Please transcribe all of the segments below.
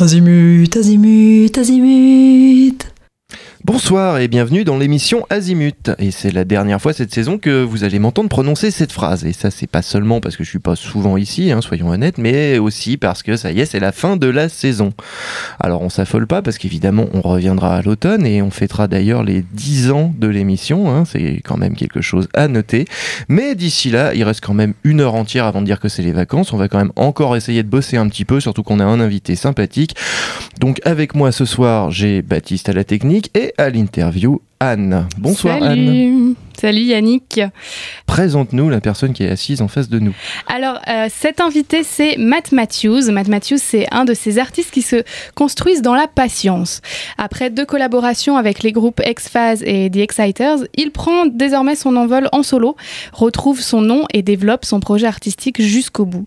Azimut, azimut, azimut. Bonsoir et bienvenue dans l'émission Azimut. Et c'est la dernière fois cette saison que vous allez m'entendre prononcer cette phrase. Et ça, c'est pas seulement parce que je suis pas souvent ici, hein, soyons honnêtes, mais aussi parce que ça y est, c'est la fin de la saison. Alors on s'affole pas parce qu'évidemment, on reviendra à l'automne et on fêtera d'ailleurs les 10 ans de l'émission. Hein, c'est quand même quelque chose à noter. Mais d'ici là, il reste quand même une heure entière avant de dire que c'est les vacances. On va quand même encore essayer de bosser un petit peu, surtout qu'on a un invité sympathique. Donc avec moi ce soir, j'ai Baptiste à la technique et à l'interview Anne. Bonsoir. Anne. Salut Yannick. Présente-nous la personne qui est assise en face de nous. Alors, euh, cet invité, c'est Matt Matthews. Matt Matthews, c'est un de ces artistes qui se construisent dans la patience. Après deux collaborations avec les groupes X-Phase et The Exciters, il prend désormais son envol en solo, retrouve son nom et développe son projet artistique jusqu'au bout.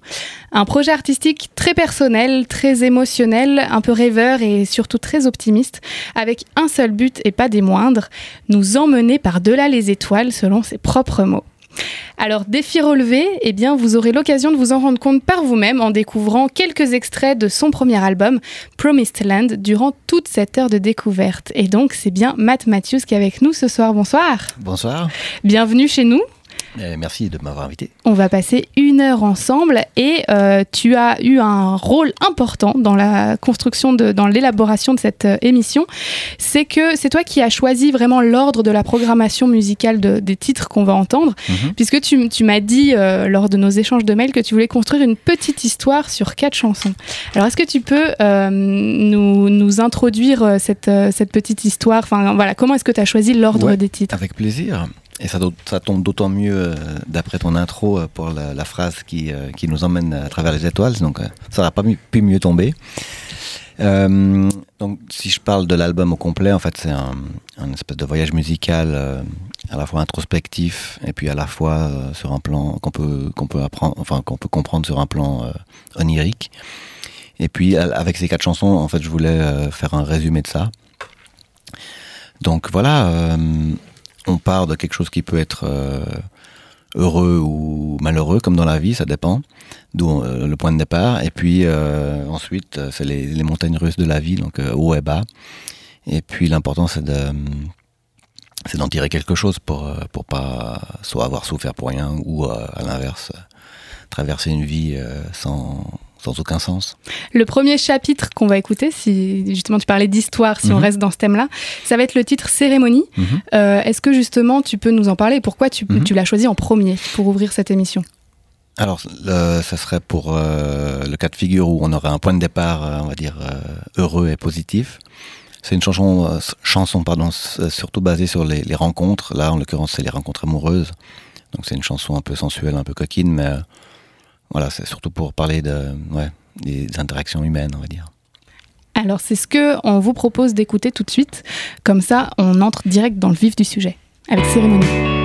Un projet artistique très personnel, très émotionnel, un peu rêveur et surtout très optimiste, avec un seul but et pas des moindres, nous emmener par-delà les étoiles selon ses propres mots. Alors, défi relevé, eh bien, vous aurez l'occasion de vous en rendre compte par vous-même en découvrant quelques extraits de son premier album, Promised Land, durant toute cette heure de découverte. Et donc, c'est bien Matt Matthews qui est avec nous ce soir. Bonsoir. Bonsoir, Bienvenue chez nous. Euh, merci de m'avoir invité. On va passer une heure ensemble et euh, tu as eu un rôle important dans la construction, de, dans l'élaboration de cette euh, émission. C'est que c'est toi qui as choisi vraiment l'ordre de la programmation musicale de- des titres qu'on va entendre, Mhm. puisque tu, tu m'as dit lors de nos échanges de mails que tu voulais construire une petite histoire sur quatre chansons. Alors est-ce que tu peux nous, nous introduire cette, cette petite histoire? Enfin voilà, comment est-ce que tu as choisi l'ordre Ouais. des titres? Avec plaisir. Et ça, tombe d'autant mieux euh, d'après ton intro euh, pour la, phrase qui, euh, qui nous emmène à travers les étoiles. Donc ça n'aurait pas pu mieux tomber. Donc si je parle de l'album au complet, en fait c'est un, un espèce de voyage musical à la fois introspectif et puis à la fois sur un plan qu'on peut qu'on peut apprendre, enfin qu'on peut comprendre sur un plan onirique. Et puis avec ces quatre chansons, en fait, je voulais faire un résumé de ça. Donc voilà, on part de quelque chose qui peut être euh, heureux ou malheureux, comme dans la vie, ça dépend, d'où euh, le point de départ. Et puis euh, ensuite, c'est les, montagnes russes de la vie, donc haut et bas. Et puis l'important, c'est de c'est d'en tirer quelque chose pour pour pas avoir souffert pour rien ou à l'inverse traverser une vie sans sans aucun sens. Le premier chapitre qu'on va écouter, si justement tu parlais d'histoire, si on Mhm. reste dans ce thème-là, ça va être le titre Cérémonie. Mhm. Euh, Est-ce que justement tu peux nous en parler Pourquoi tu, Mhm. tu l'as choisi en premier pour ouvrir cette émission? Alors, le- ça serait pour euh, le cas de figure où on aurait un point de départ, euh, on va dire, heureux et positif. C'est une chanson, chanson pardon, surtout basée sur les, les rencontres. Là, en l'occurrence, c'est les rencontres amoureuses. Donc, c'est une chanson un peu sensuelle, un peu coquine, mais voilà, c'est surtout pour parler de, ouais, des interactions humaines, on va dire. Alors c'est ce que on vous propose d'écouter tout de suite. Comme ça, on entre direct dans le vif du sujet avec Cérémonie.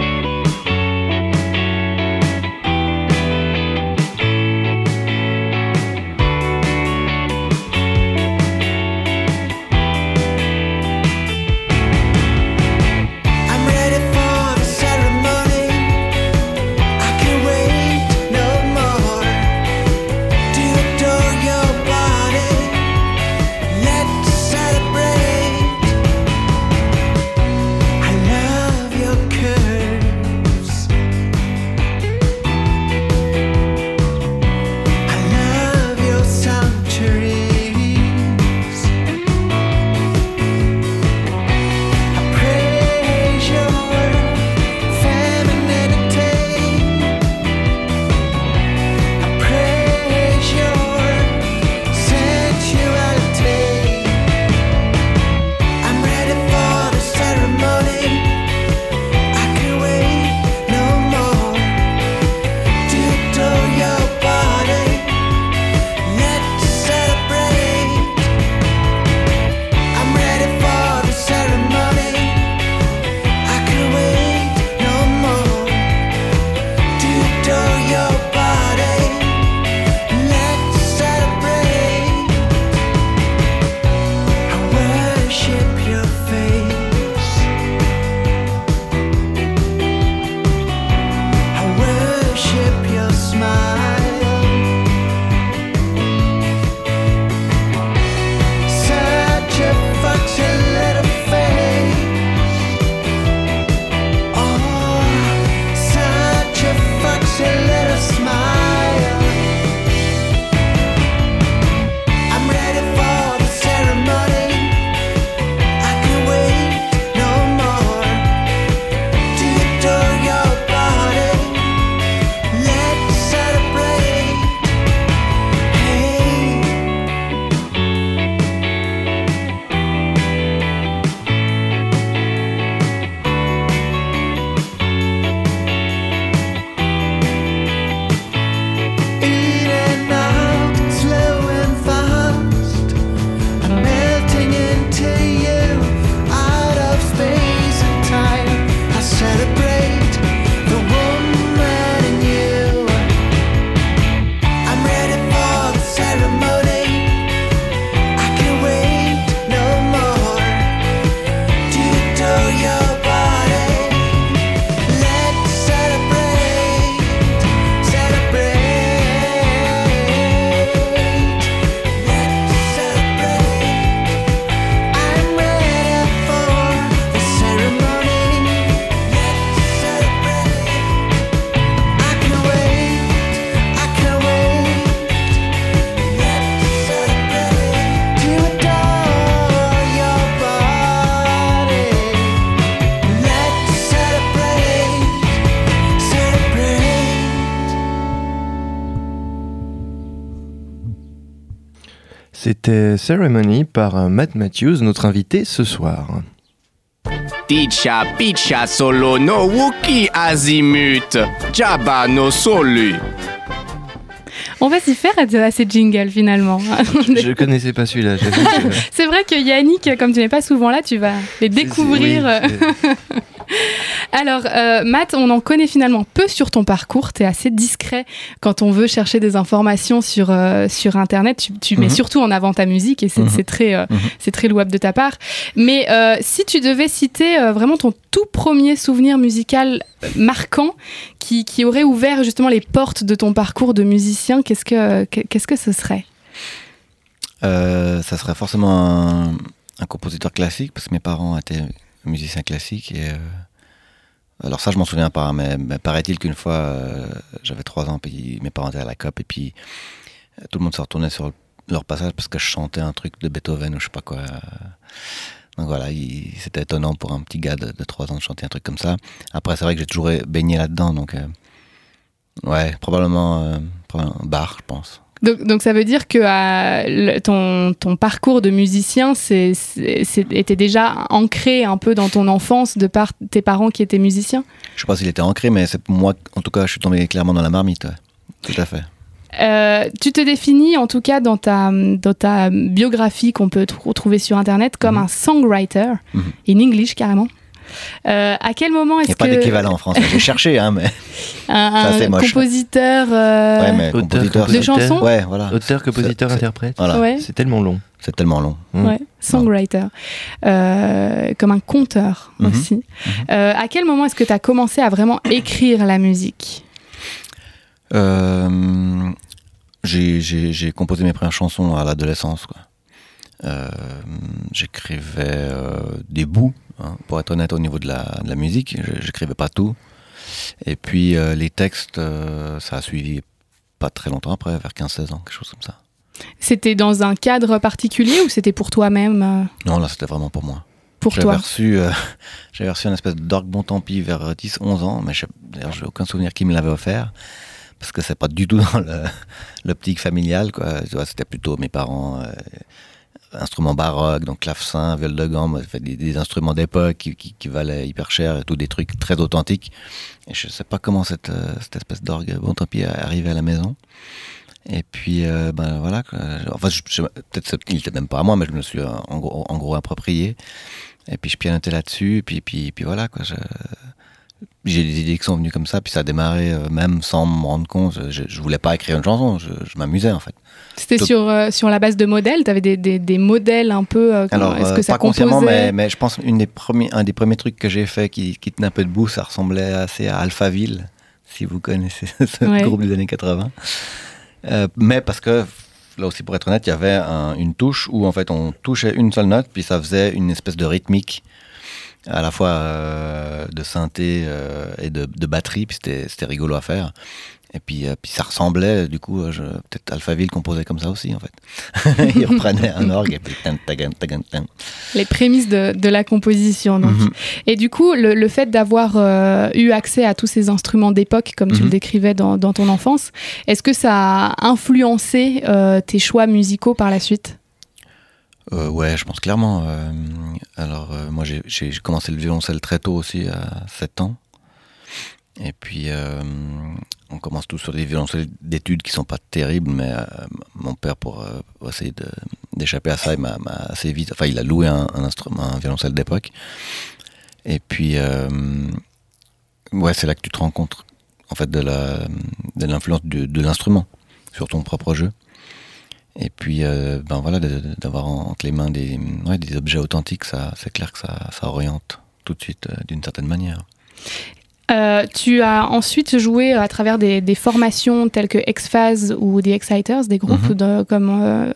Ceremony par euh, Matt Matthews, notre invité ce soir. Ticha picha solo no wuki azimut. Jabba no solu. On va s'y faire à, à ces jingles finalement. Je connaissais pas celui-là. C'est vrai que Yannick, comme tu n'es pas souvent là, tu vas les découvrir. Oui, Alors, euh, Matt, on en connaît finalement peu sur ton parcours. Tu es assez discret quand on veut chercher des informations sur, euh, sur Internet. Tu, tu mets Mhm. surtout en avant ta musique et c'est Mhm. très, euh, Mhm. c'est très louable de ta part. Mais euh, si tu devais citer vraiment ton tout premier souvenir musical marquant qui, qui aurait ouvert justement les portes de ton parcours de musicien, qu'est-ce que, qu'est-ce que ce serait? Ça serait forcément un, un compositeur classique, parce que mes parents étaient musiciens classiques. Et, alors ça, je m'en souviens pas, mais, paraît-il qu'une fois, euh, j'avais trois ans, puis mes parents étaient à la COP, et puis euh, tout le monde se retournait sur leur passage parce que je chantais un truc de Beethoven ou je sais pas quoi. Donc voilà, il- c'était étonnant pour un petit gars de, de 3 ans de chanter un truc comme ça. Après, c'est vrai que j'ai toujours baigné là-dedans, donc euh, ouais, probablement, probablement Bach, je pense. Donc, donc ça veut dire que euh, le- ton, ton parcours de musicien c'est, était déjà ancré un peu dans ton enfance de par tes parents qui étaient musiciens? Je sais pas s'il était ancré, mais c'est moi, en tout cas, je suis tombé clairement dans la marmite. ouais. Tout à fait. Euh, tu te définis en tout cas dans ta, dans ta biographie qu'on peut tr- trouver sur internet comme Mhm. un songwriter, Mhm. in English carrément. Euh, à quel moment Il n'y est-ce a pas que d'équivalent en français. J'ai cherché, hein, mais. un, un moche. compositeur euh, Ouais, mais Auteur, compositeur. de chansons Ouais, voilà. Auteur, compositeur, interprète. Voilà. ouais, C'est tellement long. C'est tellement long. Mm. ouais, songwriter, Euh, comme un conteur Mhm. aussi. Euh, à quel moment est-ce que tu as commencé à vraiment écrire la musique? Euh, j'ai- composé mes premières chansons à l'adolescence. quoi. Euh, J'écrivais euh, des bouts, hein, pour être honnête, au niveau de la, de la musique. J'écrivais pas tout. Et puis euh, les textes, euh, ça a suivi pas très longtemps après, vers 15-16 ans, quelque chose comme ça. C'était dans un cadre particulier ou c'était pour toi-même euh, Non, là, c'était vraiment pour moi. Pour toi reçu, euh, j'avais reçu une espèce d'orgue bon tant pis vers 10-11 ans, mais d'ailleurs, j'ai aucun souvenir qui me l'avait offert, parce que c'est pas du tout dans l'optique familiale, quoi. C'était plutôt mes parents, instruments baroques, donc clavecin, viol de gamme, des, instruments d'époque qui, qui, valaient hyper cher et tout, des trucs très authentiques. Et je sais pas comment cette, euh, espèce d'orgue bon tant pis est arrivée à la maison. Et puis, euh, ben voilà. Enfin, peut-être c'est- il était même pas à moi, mais je me suis euh, en gros, approprié. Et puis je pianotais là-dessus, et puis, puis, puis voilà, quoi. J'ai des idées qui sont venues comme ça, puis ça a démarré même sans me rendre compte. Je, je voulais pas écrire une chanson, je m'amusais en fait. C'était Donc- sur, euh, sur la base de modèles Tu avais des, des, des modèles un peu euh, Alors, Est-ce euh, que ça pas consciemment, mais, mais je pense une des premiers, un des premiers trucs que j'ai fait qui, qui tenait un peu debout, ça ressemblait assez à Alphaville, si vous connaissez ce Ouais. groupe des années 80. Euh, mais parce que, là aussi pour être honnête, il y avait un- une touche où en fait on touchait une seule note, puis ça faisait une espèce de rythmique à la fois euh, de synthé euh, et de, de batterie, puis c'était c'était rigolo à faire. Et puis, euh, puis ça ressemblait, du coup, euh, je- peut-être Alphaville composait comme ça aussi, en fait. Il reprenait un orgue et puis... les prémices de, de la composition. Donc. Mhm. Et du coup, le, le fait d'avoir euh, eu accès à tous ces instruments d'époque, comme tu Mhm. le décrivais dans, dans ton enfance, est-ce que ça a influencé euh, tes choix musicaux par la suite? Euh, ouais, je pense clairement. euh, alors, euh, moi, j'ai- commencé le violoncelle très tôt aussi, à 7 ans. Et puis, on commence tous sur des violoncelles d'études qui sont pas terribles, mais euh, mon père, pour, euh, essayer d'échapper à ça, il m'a assez vite. Enfin, il a loué un, un instrument, un violoncelle d'époque. Et puis, euh, ouais, c'est là que tu te rends compte, en fait, de l'influence de, l'instrument sur ton propre jeu. Et puis, ben voilà, d'avoir entre les mains des, des objets authentiques, ça, c'est clair que ça, ça oriente tout de suite d'une certaine manière. Euh, tu as ensuite joué à travers des, des formations telles que X-Phase ou The Exciters, des groupes Mhm. de- comme euh,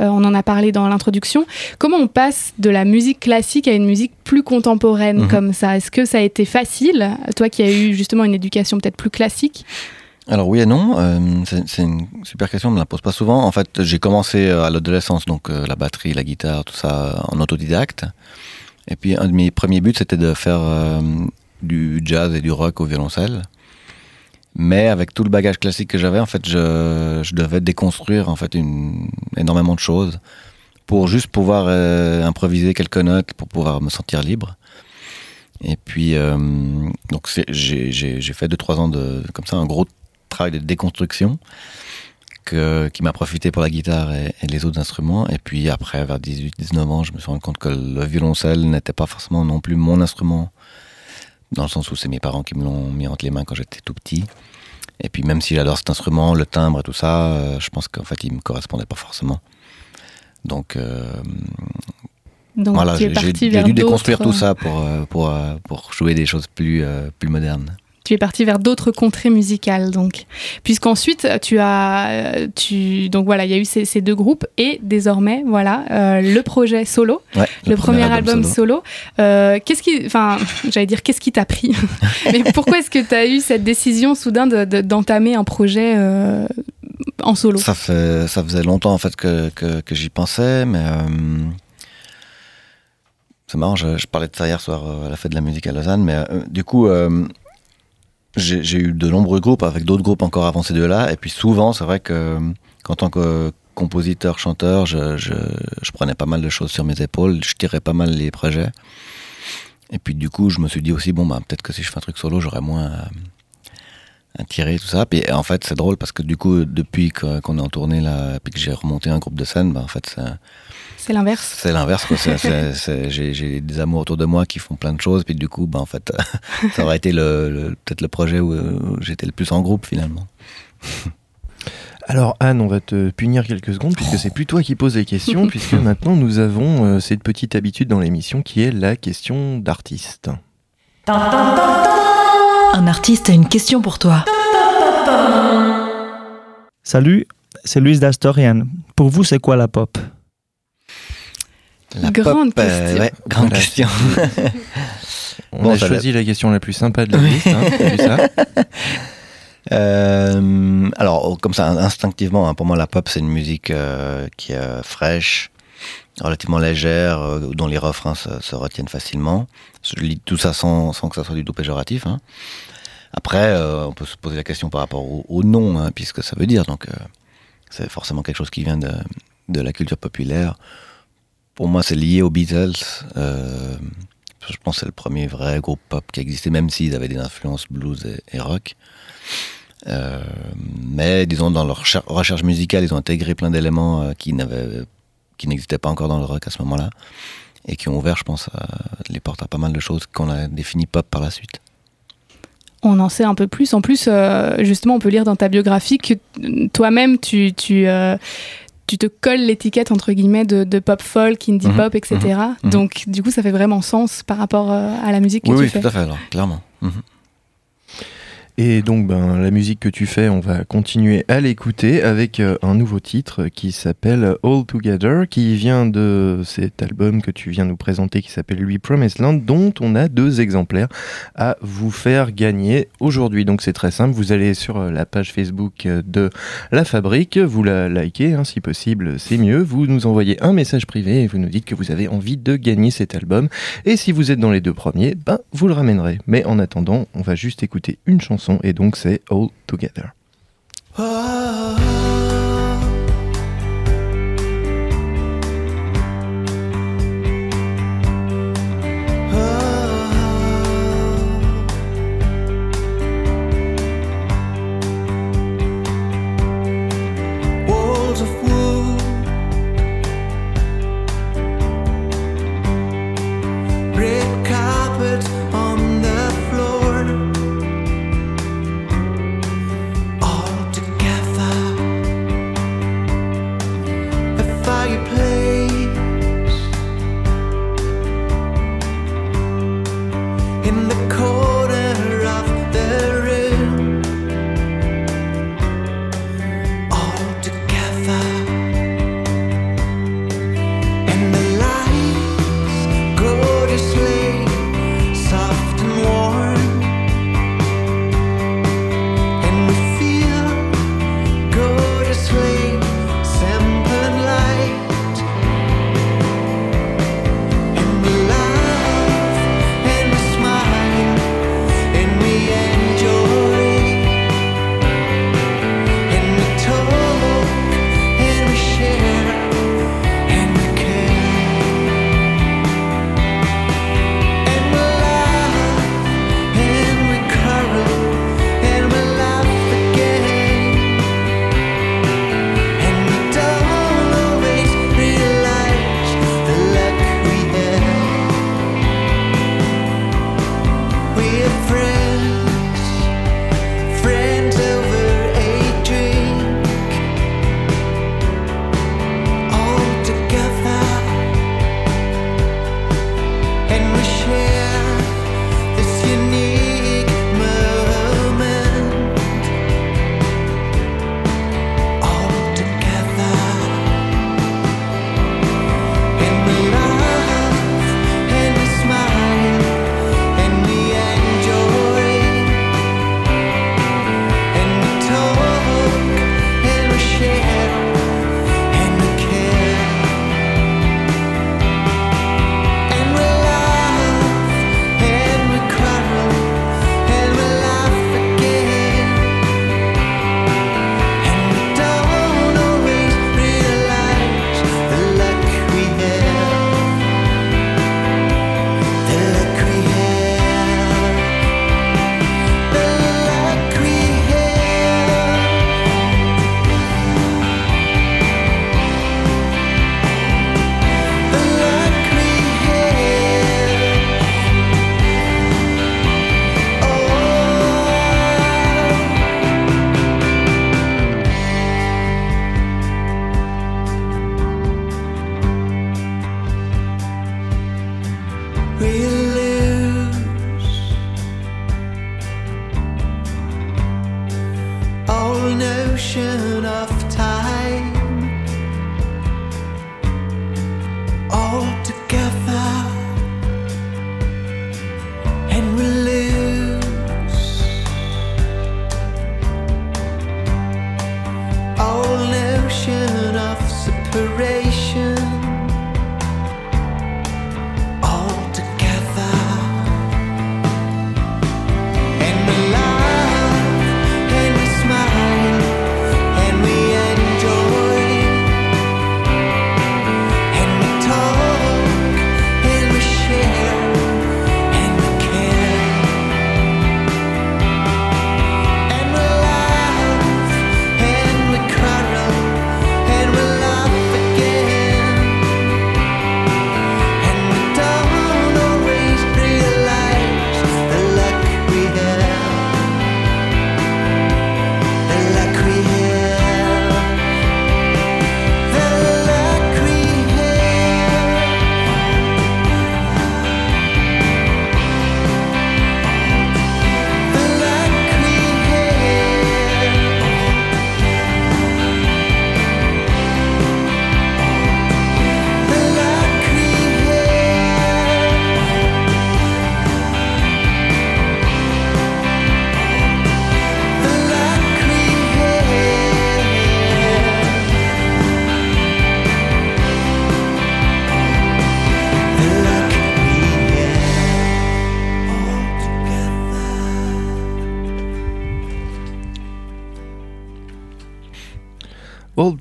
euh, on en a parlé dans l'introduction. Comment on passe de la musique classique à une musique plus contemporaine Mhm. comme ça? Est-ce que ça a été facile Toi qui as eu justement une éducation peut-être plus classique? Alors oui et non, euh, c'est une super question, on me la pose pas souvent. En fait, j'ai commencé à l'adolescence, donc euh, la batterie, la guitare, tout ça en autodidacte. Et puis un de mes premiers buts, c'était de faire euh, du jazz et du rock au violoncelle. Mais avec tout le bagage classique que j'avais, en fait, je, devais déconstruire en fait une, énormément de choses pour juste pouvoir euh, improviser quelques notes pour pouvoir me sentir libre. Et puis, euh, donc j'ai fait deux trois ans de comme ça un gros travail de déconstruction qui m'a profité pour la guitare et, et les autres instruments. Et puis après, vers 18-19 ans, je me suis rendu compte que le violoncelle n'était pas forcément non plus mon instrument, dans le sens où c'est mes parents qui me l'ont mis entre les mains quand j'étais tout petit. Et puis même si j'adore cet instrument, le timbre et tout ça, euh, je pense qu'en fait, il me correspondait pas forcément. Donc euh, Donc voilà, j'ai dû déconstruire tout ça pour, euh, pour, euh, pour jouer des choses plus, euh, plus modernes. Tu es parti vers d'autres contrées musicales, donc. Puisqu'ensuite, tu as. Tu, donc voilà, il y a eu ces, ces deux groupes et désormais, voilà, euh, le projet solo, Ouais, le, premier, album, solo. Euh, qu'est-ce qui. Enfin, j'allais dire, qu'est-ce qui t'a pris? Mais pourquoi est-ce que tu as eu cette décision soudain de- de- d'entamer un projet euh, en solo? Ça, fait, ça faisait longtemps en fait que, que, que j'y pensais, mais c'est marrant. Je, je parlais de ça hier soir à la fête de la musique à Lausanne, mais du coup, j'ai eu de nombreux groupes avec d'autres groupes encore avant ces deux-là, et puis souvent, c'est vrai que euh, qu'en tant que compositeur, chanteur, je, je, je prenais pas mal de choses sur mes épaules, je tirais pas mal les projets. Et puis du coup, je me suis dit aussi, bon, bah, peut-être que si je fais un truc solo, j'aurais moins à tirer, tout ça. Puis en fait, c'est drôle parce que du coup, depuis qu'on est en tournée là, puis que j'ai remonté un groupe de scène, bah, en fait, c'est C'est l'inverse. c'est l'inverse. J'ai j'ai des amours autour de moi qui font plein de choses. Puis du coup, bah, en fait, ça aurait été le, le- peut-être le projet où, où j'étais le plus en groupe finalement. Alors Anne, on va te punir quelques secondes puisque c'est plus toi qui poses les questions, puisque maintenant nous avons euh, cette petite habitude dans l'émission qui est la question d'artiste. Un artiste a une question pour toi. Salut, c'est Luis d'Astorian. Pour vous, c'est quoi la pop? La Grande pop, euh, question. ouais, grande Voilà. question. On Bon, a choisi la question la plus sympa de la liste, hein, ça Euh, alors, oh, comme ça, instinctivement, hein, pour moi, la pop, c'est une musique euh, qui est euh, fraîche, relativement légère, euh, dont les refrains se, se retiennent facilement. Je lis tout ça sans, que ça soit du tout péjoratif. hein. Après, euh, on peut se poser la question par rapport au, nom, hein, puisque ça veut dire. Donc, euh, c'est forcément quelque chose qui vient de, la culture populaire. Pour moi, c'est lié aux Beatles. Euh, je pense que c'est le premier vrai groupe pop qui existait, même s'ils avaient des influences blues et, rock. Mais disons dans leur recher- recherche musicale, ils ont intégré plein d'éléments qui n'avaient, qui n'existaient pas encore dans le rock à ce moment-là, et qui ont ouvert, je pense, à- les portes à pas mal de choses qu'on a définies pop par la suite. On en sait un peu plus. En plus, euh, justement, on peut lire dans ta biographie que euh, toi-même, tu, tu, euh, tu te colles l'étiquette, entre guillemets, de, de pop folk, indie Mhm, pop, etc. mhm. Donc, du coup, ça fait vraiment sens par rapport euh, à la musique que Oui, tu oui, fais. tout à fait, alors, clairement. Et donc, ben, la musique que tu fais, on va continuer à l'écouter avec euh, un nouveau titre qui s'appelle All Together, qui vient de cet album que tu viens nous présenter qui s'appelle lui Promised Land, dont on a deux exemplaires à vous faire gagner aujourd'hui. Donc, c'est très simple. Vous allez sur euh, la page Facebook euh, de La Fabrique, vous la likez, hein, si possible, c'est mieux. Vous nous envoyez un message privé et vous nous dites que vous avez envie de gagner cet album. Et si vous êtes dans les deux premiers, ben, vous le ramènerez. Mais en attendant, on va juste écouter une chanson et donc c'est All Together. Walls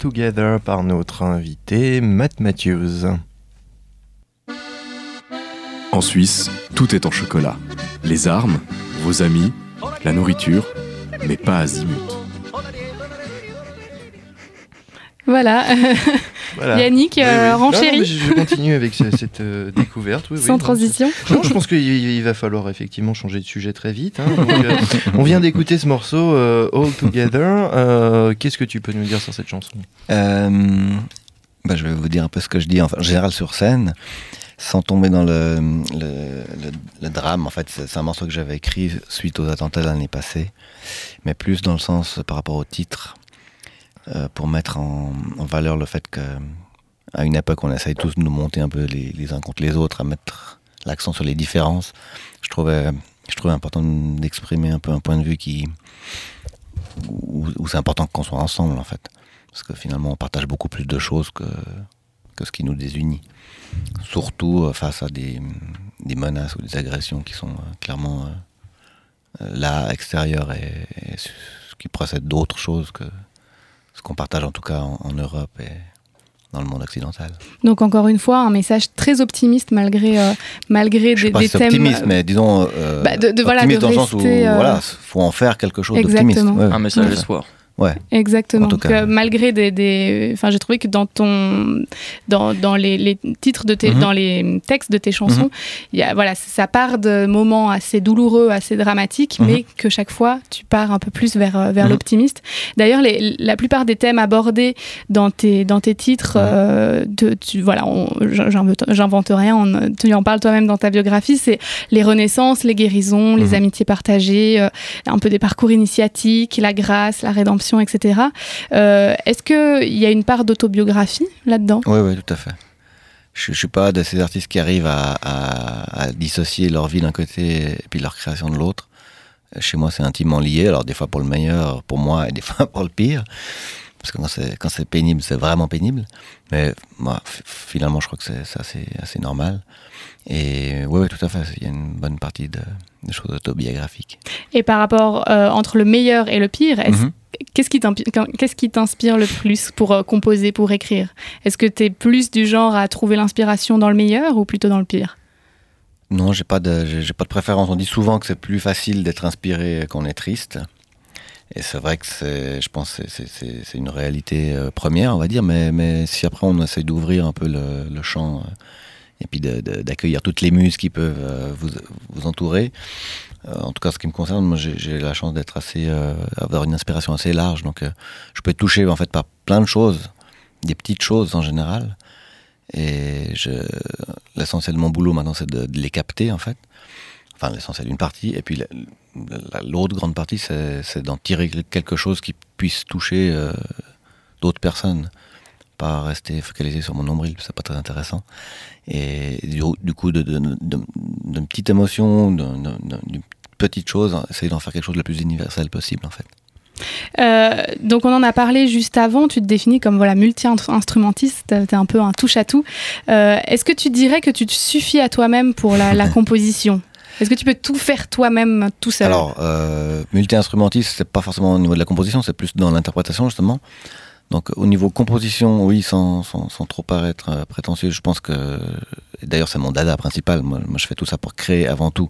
Together par notre invité Matt Matthews. En Suisse, tout est en chocolat. Les armes, vos amis, la nourriture, mais pas Azimut. Voilà. Voilà. Yannick, Oui, euh, oui. Non, non, je je continue avec ce- cette euh, découverte. oui, sans non, transition. Non, je pense qu'il il va falloir effectivement changer de sujet très vite. hein. Donc, euh, on vient d'écouter ce morceau euh, All Together. Euh, Qu'est-ce que tu peux nous dire sur cette chanson? Euh, bah, je vais vous dire un peu ce que je dis enfin, en général sur scène, sans tomber dans le, le, le- le drame. En fait, c'est un morceau que j'avais écrit suite aux attentats de l'année passée, mais plus dans le sens euh, par rapport au titre, euh, pour mettre en, valeur le fait que à une époque, on essaye tous de nous monter un peu les, uns contre les autres, à mettre l'accent sur les différences. Je trouvais, je trouvais important d'exprimer un peu un point de vue qui où, c'est important qu'on soit ensemble en fait. Parce que finalement, on partage beaucoup plus de choses que, que ce qui nous désunit. Surtout euh, face à des, menaces ou des agressions qui sont euh, clairement là, extérieures, et, et qui procède d'autres choses que qu'on partage en tout cas en, en Europe et dans le monde occidental. Donc encore une fois, un message très optimiste malgré euh, malgré Je des, pas des si thèmes. optimiste, mais disons, euh, bah, de- de- voilà, optimiste de dans le sens où rester, euh, voilà, faut en faire quelque chose d'optimiste. Ouais. Un message d'espoir. Ouais. Exactement. En tout Donc, cas. euh, malgré des, des, enfin, j'ai trouvé que dans ton, dans, dans les, les titres de tes, Mhm. dans les textes de tes chansons, il y a, voilà, ça part de moments assez douloureux, assez dramatiques, Mhm. mais que chaque fois tu pars un peu plus vers, euh, vers Mhm. l'optimiste. D'ailleurs, la plupart des thèmes abordés dans tes, dans tes titres, Mhm. euh, de, tu, voilà, j'invente rien, on- tu en parles toi-même dans ta biographie, c'est les renaissances, les guérisons, les Mhm. amitiés partagées, euh, un peu des parcours initiatiques, la grâce, la rédemption, etc. Euh, Est-ce qu'il y a une part d'autobiographie là-dedans? Oui, oui, tout à fait. Je, je suis pas de ces artistes qui arrivent à, à- à dissocier leur vie d'un côté et puis leur création de l'autre. Chez moi, c'est intimement lié. Alors, des fois pour le meilleur, pour moi, et des fois pour le pire. Parce que quand c'est, pénible, c'est vraiment pénible. Mais moi, finalement, je crois que c'est, assez, assez normal. Et oui, oui, tout à fait. Il y a une bonne partie de, de choses autobiographiques. Et par rapport euh, entre le meilleur et le pire, est-ce- Mhm. Qu'est-ce qui t'inspire le plus pour euh, composer, pour écrire? Est-ce que tu es plus du genre à trouver l'inspiration dans le meilleur ou plutôt dans le pire? Non, j'ai pas de, pas de préférence. On dit souvent que c'est plus facile d'être inspiré qu'on est triste. Et c'est vrai que c'est, je pense, c'est- une réalité euh, première, on va dire. Mais, mais si après on essaye d'ouvrir un peu le, le champ euh, et puis d'accueillir toutes les muses qui peuvent euh, vous, vous entourer. euh, en tout cas, ce qui me concerne, moi, j'ai la chance d'être assez, euh, avoir une inspiration assez large. Donc, je peux être touché en fait par plein de choses, des petites choses en général. Et l'essentiel de mon boulot maintenant, c'est de, les capter en fait. Enfin, l'essentiel d'une partie. Et puis la- la- l'autre grande partie, c'est d'en tirer quelque chose qui puisse toucher d'autres personnes. Pas rester focalisé sur mon nombril, c'est pas très intéressant. Et du, du coup, de- de- de- d'une petite émotion, d'un- d'un- d'un- d'une petite chose, essayer d'en faire quelque chose de le plus universel possible en fait. Euh, donc on en a parlé juste avant, tu te définis comme voilà multi-instrumentiste, tu es un peu un touche-à-tout. Euh, Est-ce que tu dirais que tu te suffis à toi-même pour la, la composition? Est-ce que tu peux tout faire toi-même tout seul? Alors, euh, multi-instrumentiste, c'est pas forcément au niveau de la composition, c'est plus dans l'interprétation justement. Donc au niveau composition, oui, sans, sans, sans trop paraître euh, prétentieux, je pense que, d'ailleurs c'est mon dada principal, moi, je fais tout ça pour créer avant tout.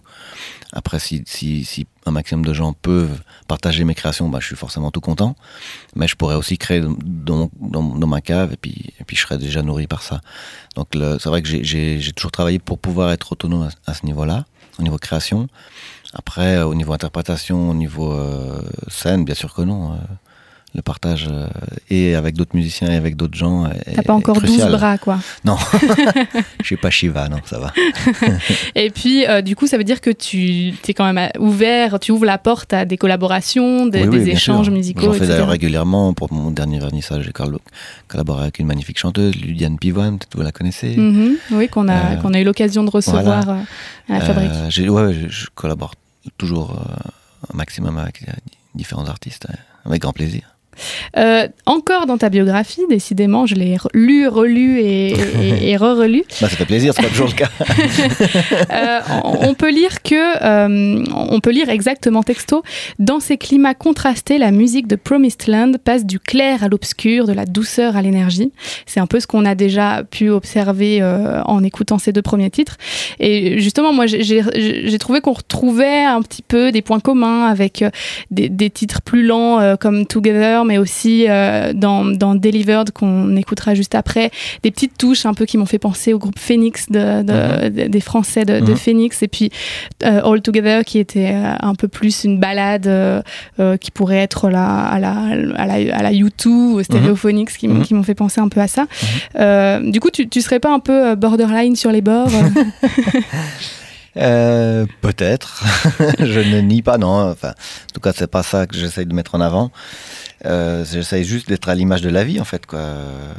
Après, si, si, si un maximum de gens peuvent partager mes créations, bah, je suis forcément tout content. Mais je pourrais aussi créer dans, dans, ma cave et puis, et puis je serais déjà nourri par ça. Donc c'est vrai que j'ai- toujours travaillé pour pouvoir être autonome à, ce niveau-là, au niveau création. Après, euh, au niveau interprétation, au niveau euh, scène, bien sûr que non. Le partage euh, et avec d'autres musiciens et avec d'autres gens. est- T'as pas encore 12 crucial. bras, quoi. Non, je suis pas Shiva, non, ça va. Et puis, euh, du coup, ça veut dire que tu es quand même euh, ouvert, tu ouvres la porte à des collaborations, des, Oui, oui, des bien échanges sûr. musicaux, J'en fais d'ailleurs régulièrement. Pour mon dernier vernissage, j'ai coll- collaboré avec une magnifique chanteuse, Ludiane Pivoine, peut-être vous la connaissez. Mhm. Oui, qu'on a, Euh, qu'on a eu l'occasion de recevoir voilà. euh, à la fabrique. Euh, ouais, je, je collabore toujours euh, un maximum avec euh, différents artistes, euh, avec grand plaisir. Euh, encore dans ta biographie, décidément, je l'ai lu, relu et, et, et re-relu. Bah, ça fait plaisir, c'est pas toujours le cas. Euh, on on peut lire que, euh, on peut lire exactement texto, dans ces climats contrastés, la musique de Promised Land passe du clair à l'obscur, de la douceur à l'énergie. C'est un peu ce qu'on a déjà pu observer en écoutant ces deux premiers titres. Et justement, moi, j'ai- trouvé qu'on retrouvait un petit peu des points communs avec des, des titres plus lents comme Together, mais aussi euh, dans, dans Delivered qu'on écoutera juste après, des petites touches un peu qui m'ont fait penser au groupe Phoenix de, de- de- des Français de, Mhm. Phoenix, et puis euh, All Together qui était euh, un peu plus une balade qui pourrait être la, à la à la, à la U2 ou Stereophonics qui, m'ont- Mhm. qui m'ont fait penser un peu à ça. Du coup, tu, tu serais pas un peu borderline sur les bords euh Peut-être. je ne nie pas, non. Enfin, en tout cas, c'est pas ça que j'essaye de mettre en avant. Euh, j'essaye juste d'être à l'image de la vie, en fait. Quoi. Euh,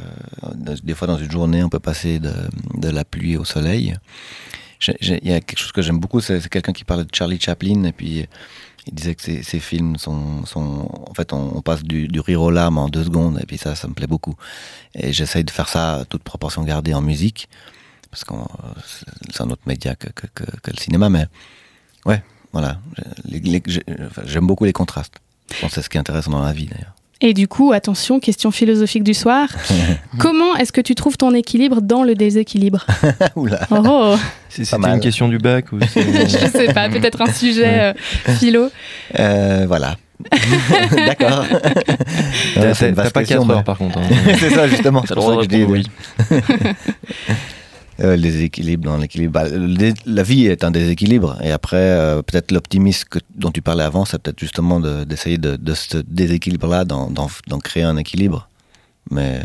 Des fois, dans une journée, on peut passer de, la pluie au soleil. Il y a quelque chose que j'aime beaucoup, c'est quelqu'un qui parlait de Charlie Chaplin, et puis il disait que ses, films sont. En fait, on, passe du, du rire aux larmes en deux secondes, et puis ça, ça me plaît beaucoup. Et j'essaye de faire ça, à toute proportion gardée, en musique parce que c'est un autre média que, que, que, que le cinéma, mais ouais, voilà. J'aime beaucoup les contrastes. Je pense que c'est ce qui est intéressant dans la vie d'ailleurs. Et du coup, attention, question philosophique du soir. Comment est-ce que tu trouves ton équilibre dans le déséquilibre? Oula. Oh, oh. C'est- Pas C'était une question du bac ou Je sais pas, peut-être un sujet euh, philo. Euh, voilà. D'accord. T'as Ouais, c'est une t'as vaste pas question, 4 heures mais- par contre. hein. c'est ça justement. C'est pour ça que je dis oui. Euh, les équilibres dans l'équilibre. Bah, la vie est un déséquilibre. Et après, euh, peut-être l'optimisme dont tu parlais avant, c'est peut-être justement de- d'essayer de, de ce déséquilibre-là, d'en créer un équilibre. Mais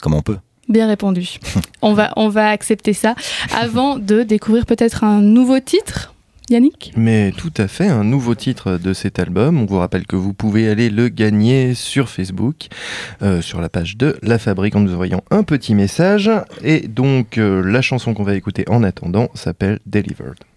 comme on peut. Bien répondu. On va, on va accepter ça. Avant de découvrir peut-être un nouveau titre, Yannick Mais tout à fait, un nouveau titre de cet album. On vous rappelle que vous pouvez aller le gagner sur Facebook, euh, sur la page de La Fabrique, en nous envoyant un petit message. Et donc, euh, la chanson qu'on va écouter en attendant s'appelle Delivered.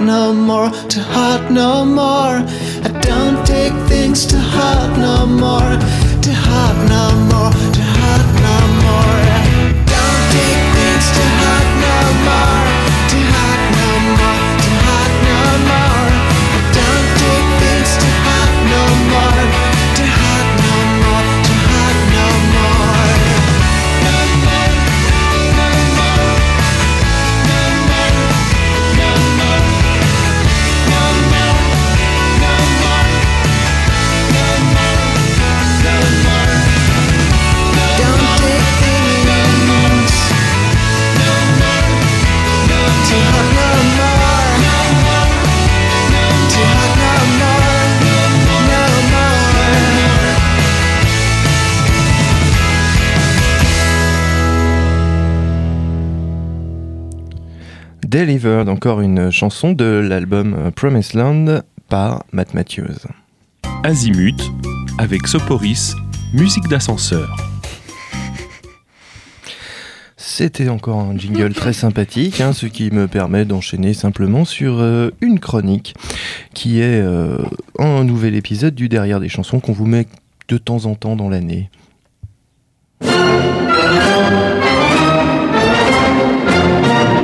No more, to heart no more. I don't take things to heart no more, Delivered, encore une chanson de l'album Promised Land par Matt Matthews. Azimut, avec Soporis, musique d'ascenseur. C'était encore un jingle très sympathique, hein, ce qui me permet d'enchaîner simplement sur euh, une chronique qui est euh, un nouvel épisode du Derrière des chansons qu'on vous met de temps en temps dans l'année.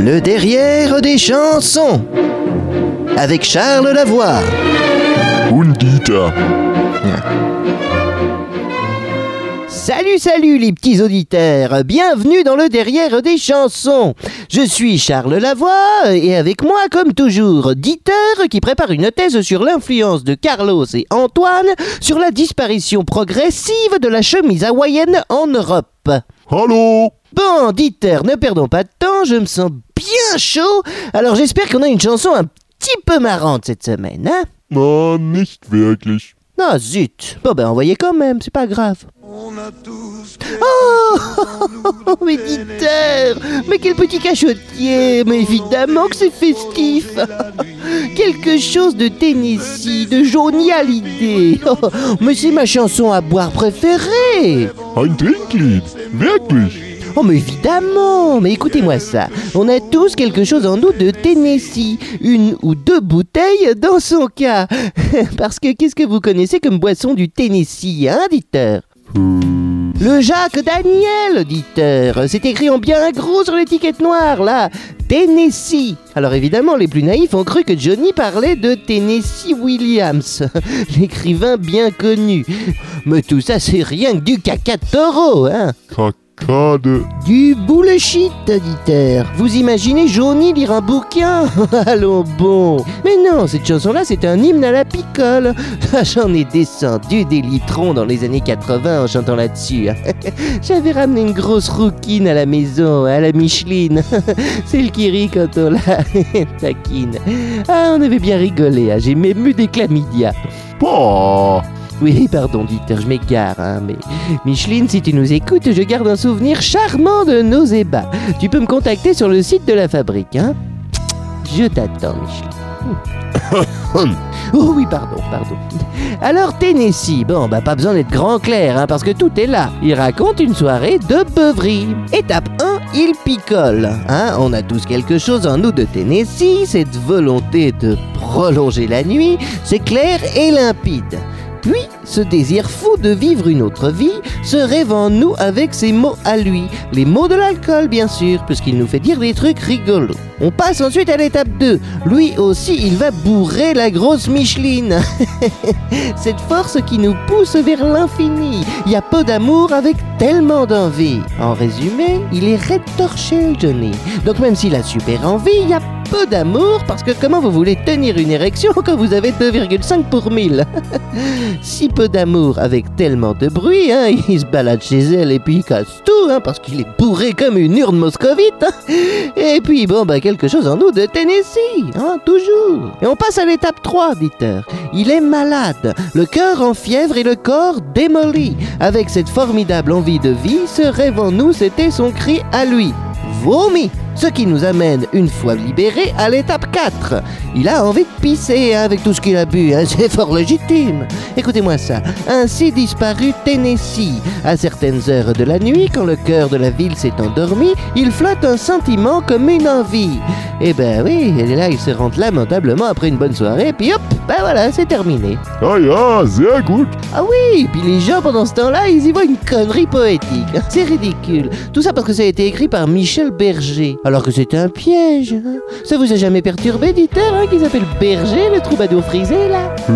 Le derrière des chansons avec Charles Lavoie. Undita. Salut, salut les petits auditeurs, bienvenue dans le derrière des chansons. Je suis Charles Lavoie et avec moi, comme toujours, Dieter qui prépare une thèse sur l'influence de Carlos et Antoine sur la disparition progressive de la chemise hawaïenne en Europe. Allô? Bon, Dieter, ne perdons pas de temps, je me sens bien chaud, alors j'espère qu'on a une chanson un petit peu marrante cette semaine, hein? Oh, nicht wirklich. Ah zut. Bon ben envoyez quand même, c'est pas grave. Oh! Mais Dieter Mais quel petit cachotier! Mais évidemment que c'est festif. Quelque chose de Tennessee, de Johnny Hallyday Oh, Mais c'est ma chanson à boire préférée. Ein Trinklied. Wirklich. Oh mais évidemment Mais écoutez-moi ça On a tous quelque chose en nous de Tennessee Une ou deux bouteilles dans son cas Parce que qu'est-ce que vous connaissez comme boisson du Tennessee, hein, Dieter le Jacques Daniel, auditeur. C'est écrit en bien gros sur l'étiquette noire, là. Tennessee. Alors évidemment, les plus naïfs ont cru que Johnny parlait de Tennessee Williams, l'écrivain bien connu. Mais tout ça, c'est rien que du caca de taureau, hein. De... Du bullshit, auditeur. Vous imaginez Johnny lire un bouquin Allons bon. Mais non, cette chanson-là, c'est un hymne à la picole. J'en ai descendu des litrons dans les années 80 en chantant là-dessus. J'avais ramené une grosse rouquine à la maison, à la Micheline. Celle qui rit quand on la taquine. Ah, on avait bien rigolé. hein. J'ai même eu des chlamydia. Pas. Oui, pardon, Dieter, je m'égare, hein, mais Micheline, si tu nous écoutes, je garde un souvenir charmant de nos ébats. Tu peux me contacter sur le site de la fabrique, hein Je t'attends, Micheline. oh oui, pardon, pardon. Alors, Tennessee, bon, bah pas besoin d'être grand clair, hein, parce que tout est là. Il raconte une soirée de beuverie. Étape 1, il picole. Hein, on a tous quelque chose en nous de Tennessee, cette volonté de prolonger la nuit, c'est clair et limpide. Puis, ce désir fou de vivre une autre vie se rêve en nous avec ses mots à lui. Les mots de l'alcool, bien sûr, puisqu'il nous fait dire des trucs rigolos. On passe ensuite à l'étape 2. Lui aussi, il va bourrer la grosse Micheline. Cette force qui nous pousse vers l'infini. Il y a peu d'amour avec tellement d'envie. En résumé, il est rétorché, Johnny. Donc même s'il a super envie, il y a peu d'amour parce que comment vous voulez tenir une érection quand vous avez 2,5 pour 1000 Si peu d'amour avec tellement de bruit, hein, il se balade chez elle et puis il casse tout, hein, parce qu'il est bourré comme une urne moscovite. hein. Et puis bon, bah quelque chose en nous de Tennessee, hein, toujours. Et on passe à l'étape 3, Dieter. Il est malade, le cœur en fièvre et le corps démoli. Avec cette formidable envie de vie, ce rêve en nous, c'était son cri à lui. Vomi Ce qui nous amène, une fois libéré, à l'étape 4. Il a envie de pisser hein, avec tout ce qu'il a bu, hein, c'est fort légitime. Écoutez-moi ça. Ainsi disparu Tennessee. À certaines heures de la nuit, quand le cœur de la ville s'est endormi, il flotte un sentiment comme une envie. Eh ben oui, et là il se rentre lamentablement après une bonne soirée, puis hop, ben voilà, c'est terminé. Ah ja, sehr gut. Ah oui, puis les gens pendant ce temps-là, ils y voient une connerie poétique. C'est ridicule. Tout ça parce que ça a été écrit par Michel Berger. Alors que c'était un piège. hein. Ça vous a jamais perturbé, Dieter, hein, qu'ils appellent Berger, le troubadour frisé, là Euh,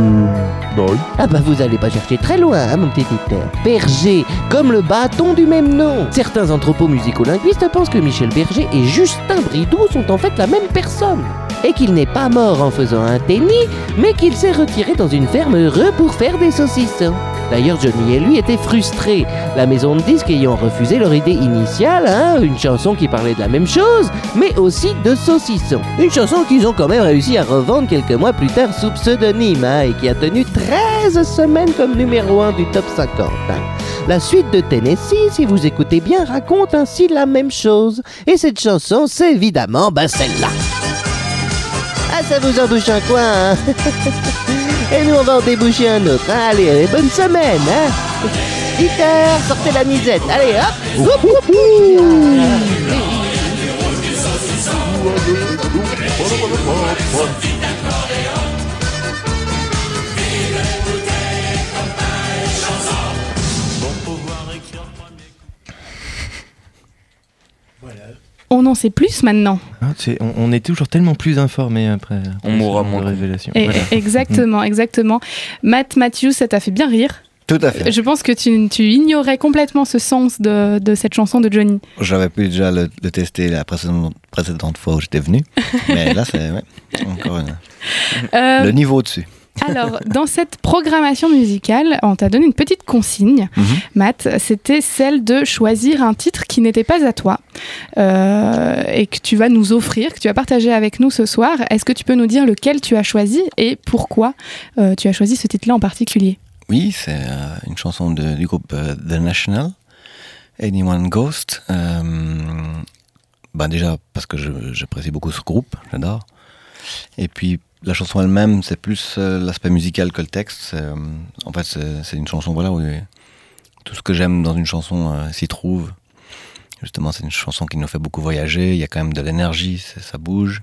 nein. Ah bah vous allez pas chercher très loin, hein, mon petit Dieter. Berger, comme le bâton du même nom. Certains anthropomusicolinguistes pensent que Michel Berger et Justin Bridou sont en fait la même personne. Et qu'il n'est pas mort en faisant un tennis, mais qu'il s'est retiré dans une ferme heureux pour faire des saucissons. D'ailleurs, Johnny et lui étaient frustrés, la maison de disques ayant refusé leur idée initiale, hein, une chanson qui parlait de la même chose, mais aussi de saucissons. Une chanson qu'ils ont quand même réussi à revendre quelques mois plus tard sous pseudonyme, hein, et qui a tenu 13 semaines comme numéro 1 du top 50. hein. La suite de Tennessee, si vous écoutez bien, raconte ainsi la même chose. Et cette chanson, c'est évidemment ben, celle-là. Ah, ça vous embouche un coin, hein Et nous, on va en déboucher un autre. hein. Allez, allez, bonne semaine, hein Peter, sortez la misette. Allez, hop. On en sait plus maintenant. C'est- on, on est toujours tellement plus informés après. On mourra moins de con. révélation. Et- Voilà. Exactement, exactement. Matt Matthews, ça t'a fait bien rire. Tout à fait. Je pense que tu, tu ignorais complètement ce sens de, de cette chanson de Johnny. J'avais pu déjà le, le tester la précédente, précédente fois où j'étais venu. Mais là, c'est ouais, encore une- Euh, le niveau au-dessus. Alors, dans cette programmation musicale, on t'a donné une petite consigne, Mhm. Matt. C'était celle de choisir un titre qui n'était pas à toi euh, et que tu vas nous offrir, que tu vas partager avec nous ce soir. Est-ce que tu peux nous dire lequel tu as choisi et pourquoi euh, tu as choisi ce titre-là en particulier? Oui, c'est euh, une chanson de- du groupe The National, Anyone Ghost. Ben déjà parce que j'apprécie beaucoup ce groupe, j'adore. Et puis la chanson elle-même, c'est plus euh, l'aspect musical que le texte. Euh, en fait, c'est une chanson voilà où tout ce que j'aime dans une chanson euh, s'y trouve. Justement, c'est une chanson qui nous fait beaucoup voyager. Il y a quand même de l'énergie, ça bouge,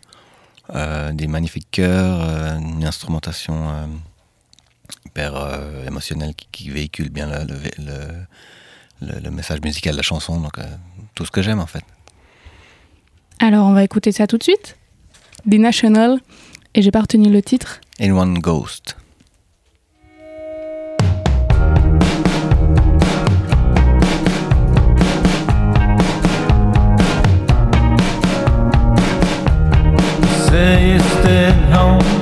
des magnifiques chœurs, une instrumentation. hyper euh, émotionnel qui, véhicule bien le, message musical de la chanson. Donc, tout ce que j'aime en fait. Alors, on va écouter ça tout de suite. The National, et j'ai pas retenu le titre. In One Ghost. Say you stayed home,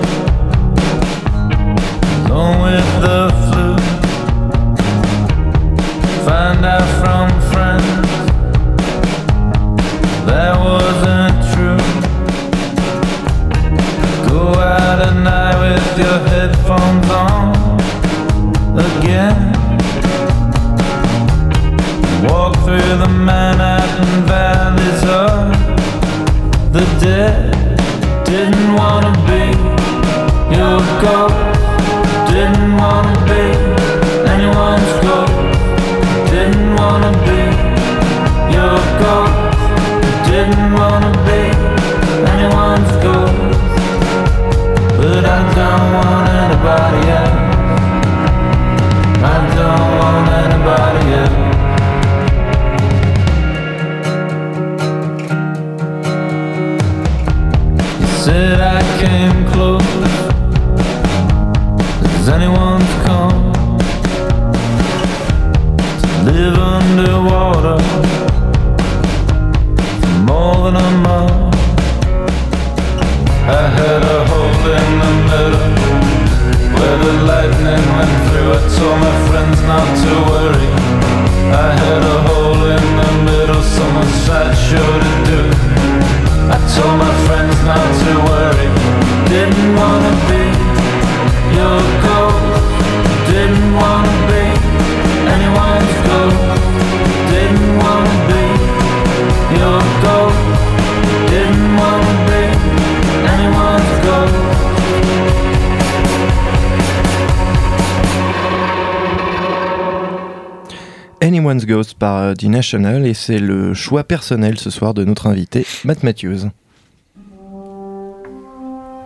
Anyone's Ghost par euh, The National et c'est le choix personnel ce soir de notre invité Matt Matthews.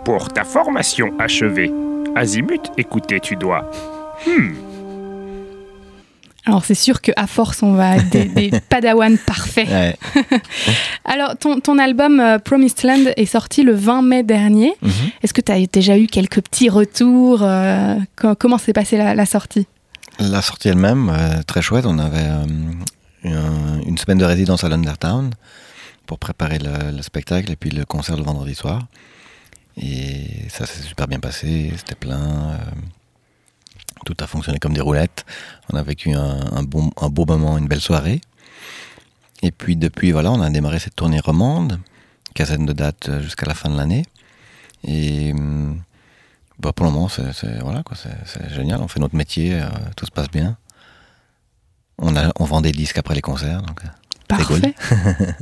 Pour ta formation achevée, Azimut, écouter tu dois. Hmm. Alors c'est sûr qu'à force, on va être des, des padawans parfaits. Ouais. Alors ton, ton album euh, Promised Land est sorti le 20 mai dernier. Mhm. Est-ce que tu as déjà eu quelques petits retours euh, co- Comment s'est passée la, la sortie? La sortie elle-même, euh, très chouette. On avait euh, une, semaine de résidence à l'Undertown pour préparer le, le spectacle et puis le concert le vendredi soir. Et ça s'est super bien passé, c'était plein. euh, tout a fonctionné comme des roulettes. On a vécu un, beau moment, une belle soirée. Et puis depuis, voilà, on a démarré cette tournée romande, quinzaine de dates jusqu'à la fin de l'année. Hum, bah, pour le moment, c'est voilà, quoi, c'est génial. On fait notre métier, euh, tout se passe bien. On, a, on vend des disques après les concerts. Donc, euh, cool.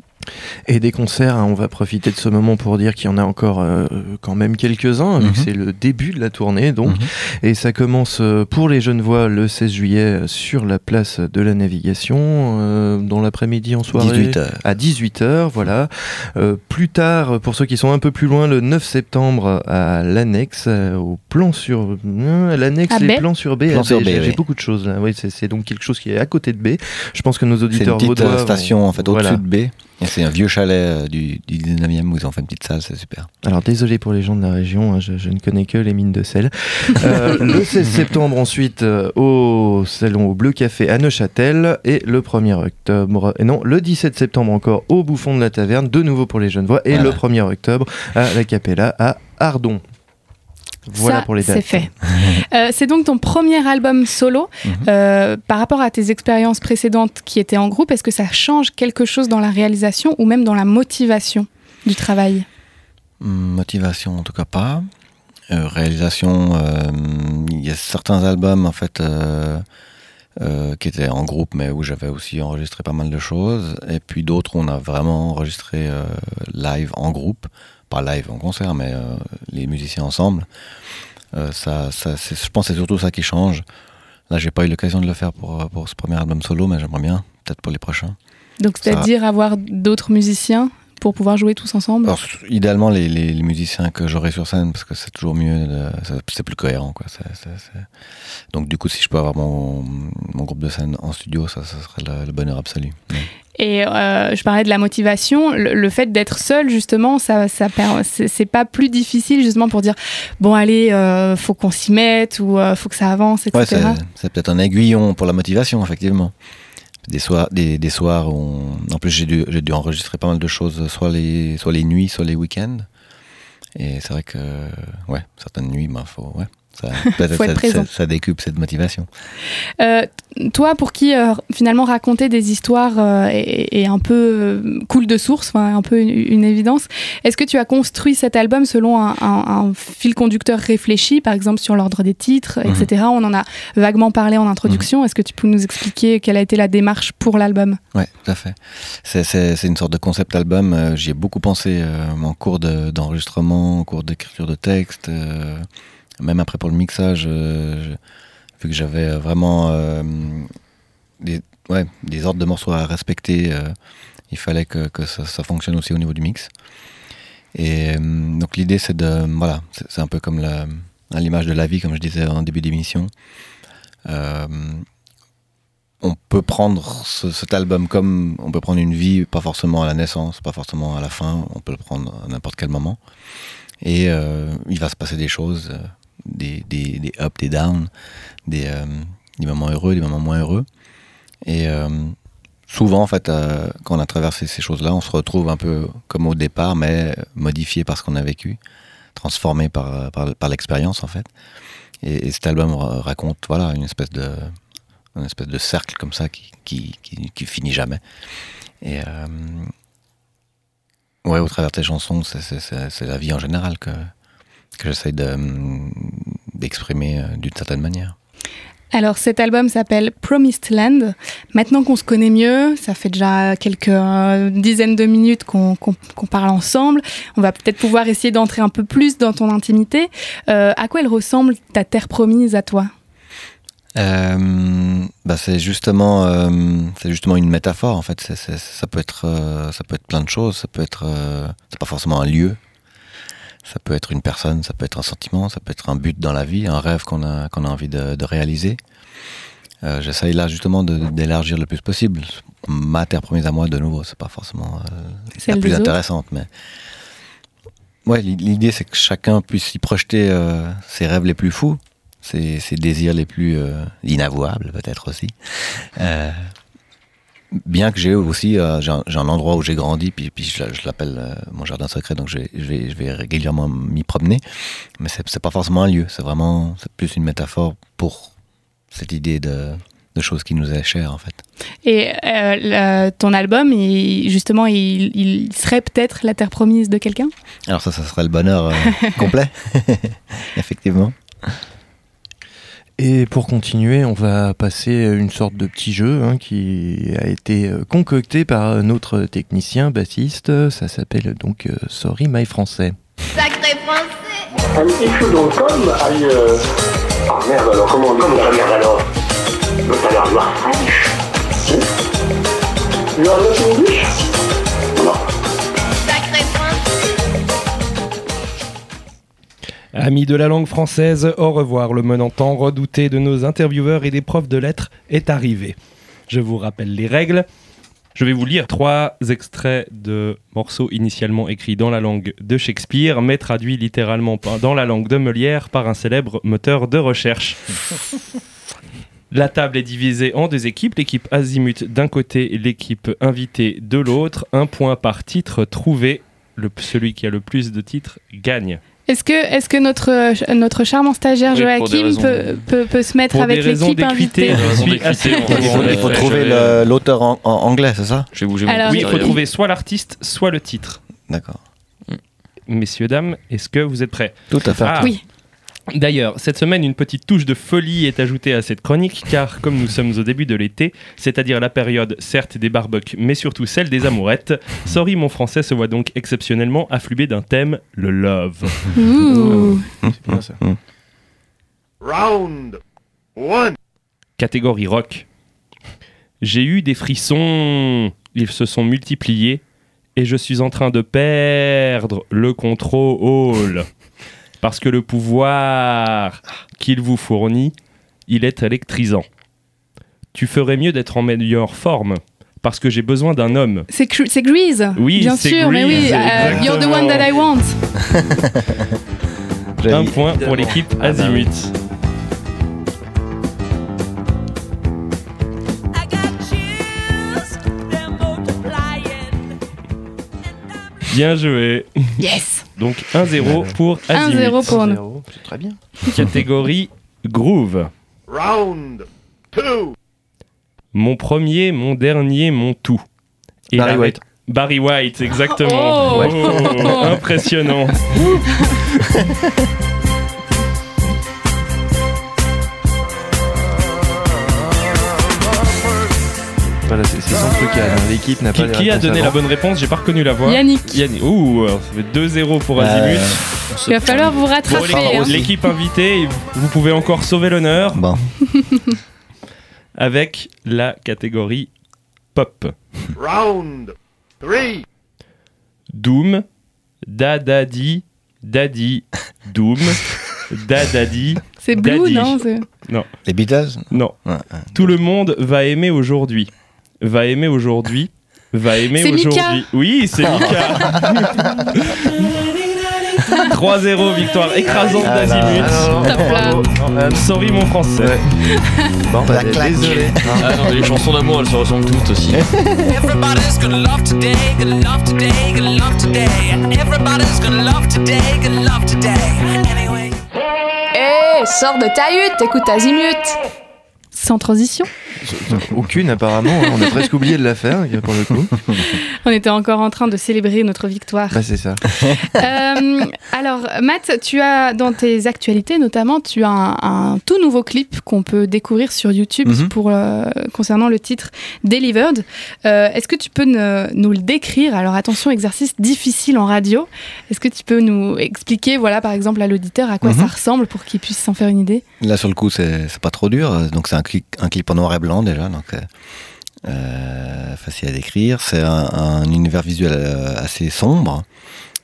Et des concerts, hein, on va profiter de ce moment pour dire qu'il y en a encore euh, quand même quelques-uns, vu que Mhm. c'est le début de la tournée. Donc, Mhm. Et ça commence euh, pour les Genevois le 16 juillet euh, sur la place de la Navigation, euh, dans l'après-midi en soirée. 18 heures. À 18h, voilà. Euh, plus tard, pour ceux qui sont un peu plus loin, le 9 septembre à l'annexe, au plan sur. euh, l'annexe, les B. plans sur B. Plan sur B, J'ai oui. beaucoup de choses là. Oui, c'est donc quelque chose qui est à côté de B. Je pense que nos C'est une auditeurs petite vaudois station en fait au-dessus voilà. de B. C'est un vieux chalet euh, du, du 19e où ils ont fait une petite salle, c'est super. Alors désolé pour les gens de la région, hein, je, je ne connais que les mines de sel. Euh, le 16 septembre ensuite euh, au salon au Bleu Café à Neuchâtel et le 1er octobre, et non le 17 septembre encore au Bouffon de la Taverne, de nouveau pour les Genevois et Voilà. le 1er octobre à la Capella à Ardon. Voilà Ça, pour les dates. C'est fait. Euh, c'est donc ton premier album solo. Mhm. Euh, par rapport à tes expériences précédentes qui étaient en groupe, est-ce que ça change quelque chose dans la réalisation ou même dans la motivation du travail? Hum, Motivation en tout cas pas. Euh, réalisation, euh, il y a certains albums en fait euh, euh, qui étaient en groupe mais où j'avais aussi enregistré pas mal de choses. Et puis d'autres où on a vraiment enregistré euh, live en groupe. Pas live en concert mais euh, les musiciens ensemble. Euh, ça, ça, je pense que c'est surtout ça qui change. Là j'ai pas eu l'occasion de le faire pour, euh, pour ce premier album solo mais j'aimerais bien, peut-être pour les prochains. Donc, c'est-à-dire avoir d'autres musiciens? Pour pouvoir jouer tous ensemble? Alors, idéalement, les, les- les musiciens que j'aurai sur scène, parce que c'est toujours mieux, de- c'est- plus cohérent. Quoi. C'est- c'est- c'est- Donc, du coup, si je peux avoir mon, mon groupe de scène en studio, ça, ça serait le, le bonheur absolu. Ouais. Et euh, je parlais de la motivation, le, le fait d'être seul justement, ça, ça c'est c'est pas plus difficile justement pour dire bon allez, euh, faut qu'on s'y mette ou euh, faut que ça avance, etc. Ouais, c'est c'est peut-être un aiguillon pour la motivation, effectivement. Des soirs, des, soirs où en plus j'ai dû, dû enregistrer pas mal de choses, soit les, soit les nuits, soit les week-ends. Et c'est vrai que, ouais, certaines nuits, ben, faut, ouais, ça, ça, présent. ça- ça décupe cette motivation. Euh, toi, pour qui euh, finalement raconter des histoires euh, est, est un peu cool de source, un peu une, une évidence, est-ce que tu as construit cet album selon un, un- un fil conducteur réfléchi, par exemple sur l'ordre des titres, Mhm. etc. On en a vaguement parlé en introduction. Est-ce que tu peux nous expliquer quelle a été la démarche pour l'album? Ouais, tout à fait. C'est, une sorte de concept album. j'y ai beaucoup pensé en cours de- d'enregistrement, en cours d'écriture de texte, même après pour le mixage, euh, vu que j'avais euh, vraiment euh, des, ouais, des ordres de morceaux à respecter, il fallait que, ça, fonctionne aussi au niveau du mix. Et donc l'idée, c'est de, voilà, c'est, un peu comme l'image de la vie, comme je disais en début d'émission. On peut prendre ce- cet album comme on peut prendre une vie, pas forcément à la naissance, pas forcément à la fin, on peut le prendre à n'importe quel moment. Et il va se passer des choses, des, des, des ups, des downs, des, euh, des moments heureux, des moments moins heureux. Et euh, souvent, en fait, euh, quand on a traversé ces choses-là, on se retrouve un peu comme au départ, mais modifié par ce qu'on a vécu, transformé par, par, l'expérience, en fait. Et, et cet album ra- raconte, voilà, une espèce de une espèce de cercle comme ça qui, qui, qui, finit jamais. Et ouais, au travers de tes chansons, c'est la vie en général que, que j'essaye hum, d'exprimer euh, d'une certaine manière. Alors cet album s'appelle Promised Land. Maintenant qu'on se connaît mieux, ça fait déjà quelques euh, dizaines de minutes qu'on parle ensemble, on va peut-être pouvoir essayer d'entrer un peu plus dans ton intimité. Euh, à quoi elle ressemble ta terre promise à toi? Euh, Bah, c'est justement, c'est justement une métaphore en fait. Ça peut être, ça peut être plein de choses. Ça peut être, c'est pas forcément un lieu. Ça peut être une personne, ça peut être un sentiment, ça peut être un but dans la vie, un rêve qu'on a, qu'on a envie de, de réaliser. Euh, J'essaye là justement d'élargir le plus possible. Ma terre promise à moi, de nouveau, c'est pas forcément euh, la plus intéressante, mais ouais, l'i- l'idée c'est que chacun puisse y projeter euh, ses rêves les plus fous, ses, ses désirs les plus euh, inavouables peut-être aussi. Bien que j'ai aussi euh, j'ai un, endroit où j'ai grandi, puis, puis je, je l'appelle euh, mon jardin secret, donc je vais, je vais, je vais régulièrement m'y promener. Mais c'est pas forcément un lieu, c'est vraiment c'est plus une métaphore pour cette idée de, de choses qui nous est chère en fait. Et euh, le- ton album, il- justement, il, il serait peut-être la terre promise de quelqu'un? Alors ça, ça serait le bonheur complet, effectivement. Et pour continuer, on va passer une sorte de petit jeu hein, qui a été euh, concocté par notre technicien bassiste. Ça s'appelle donc euh, Sorry My Français. Sacré français Un petit chou dans le com aille. Euh... Ah merde alors, comment on dit Comment ça merde alors L'autre a l'air noir fraîche. You are not Amis de la langue française, au revoir. Le menant redouté de nos intervieweurs et des profs de lettres est arrivé. Je vous rappelle les règles. Je vais vous lire trois extraits de morceaux initialement écrits dans la langue de Shakespeare, mais traduits littéralement dans la langue de Molière par un célèbre moteur de recherche. La table est divisée en deux équipes, l'équipe Azimut d'un côté et l'équipe invitée de l'autre. Un point par titre trouvé. Le, celui qui a le plus de titres gagne. Est-ce que, est que notre, notre charmant stagiaire Oui, Joachim peut, peut, peut se mettre Pour avec l'équipe invitée assez Il faut, trouver l'auteur en, en anglais, c'est ça? Je vais bouger Alors, Oui, il faut trouver soit l'artiste, soit le titre. D'accord. Messieurs, dames, est-ce que vous êtes prêts? Tout à fait. Ah. Oui. D'ailleurs, cette semaine, une petite touche de folie est ajoutée à cette chronique, car comme nous sommes au début de l'été, c'est-à-dire la période certes des barbecues, mais surtout celle des amourettes, Sorry mon français se voit donc exceptionnellement afflué d'un thème, le love. Ouh. C'est bien ça. Round one. Catégorie rock. J'ai eu des frissons, ils se sont multipliés, et je suis en train de perdre le contrôle. Parce que le pouvoir qu'il vous fournit, il est électrisant. Tu ferais mieux d'être en meilleure forme, parce que j'ai besoin d'un homme. C'est Grease Oui, Bien c'est sûr, mais oui. Grease, euh, you're the one that I want. Un point pour l'équipe Azimut. Bien joué. Yes. Donc 1-0 pour Azimut. 1-0 pour nous. C'est très bien. Catégorie Groove. Round two. Mon premier, mon dernier, mon tout. Et Barry la- White. Barry White, exactement. Oh. Oh, impressionnant. Voilà, c'est c'est son truc. L'équipe n'a pas Qui, les qui a donné la bonne réponse J'ai pas reconnu la voix. Yannick. Yannick. Ouh, alors ça fait 2-0 pour Azimut. Il va falloir vous Bon, rattraper. l'équipe- hein. L'équipe invitée, vous pouvez encore sauver l'honneur Bon. avec la catégorie pop. Round three. Doom, Dadadi, Daddy, Doom, Dadadi. C'est Blue, Daddy. non c'est- Non, Les Beatles? Non. Ouais, ouais. Tout le monde va aimer aujourd'hui. Va aimer aujourd'hui. Va aimer aujourd'hui. Oui, c'est Mika. 3-0, victoire écrasante Ah d'Azimut. Sorry mon français. Bon, bah, désolé. Ah non, les chansons d'amour, elles se ressemblent toutes aussi. Everybody's gonna love today, gonna love today, gonna love today. Everybody's gonna love today, gonna love today. Anyway. Hé, sors de ta hutte, écoute Azimut Sans transition. Aucune apparemment. hein. On a presque oublié de la faire pour le coup. On était encore en train de célébrer notre victoire. Bah, c'est ça. Euh, alors, Matt, tu as dans tes actualités notamment, tu as un, un tout nouveau clip qu'on peut découvrir sur YouTube Mhm. pour, euh, concernant le titre Delivered. Euh, Est-ce que tu peux ne- nous le décrire? Alors, attention, exercice difficile en radio. Est-ce que tu peux nous expliquer, voilà, par exemple, à l'auditeur à quoi Mhm. ça ressemble pour qu'il puisse s'en faire une idée? Là, sur le coup, c'est pas trop dur. Donc, c'est un clip, un clip en noir et blanc déjà. Donc, euh, euh, facile à décrire. C'est un, un univers visuel euh, assez sombre.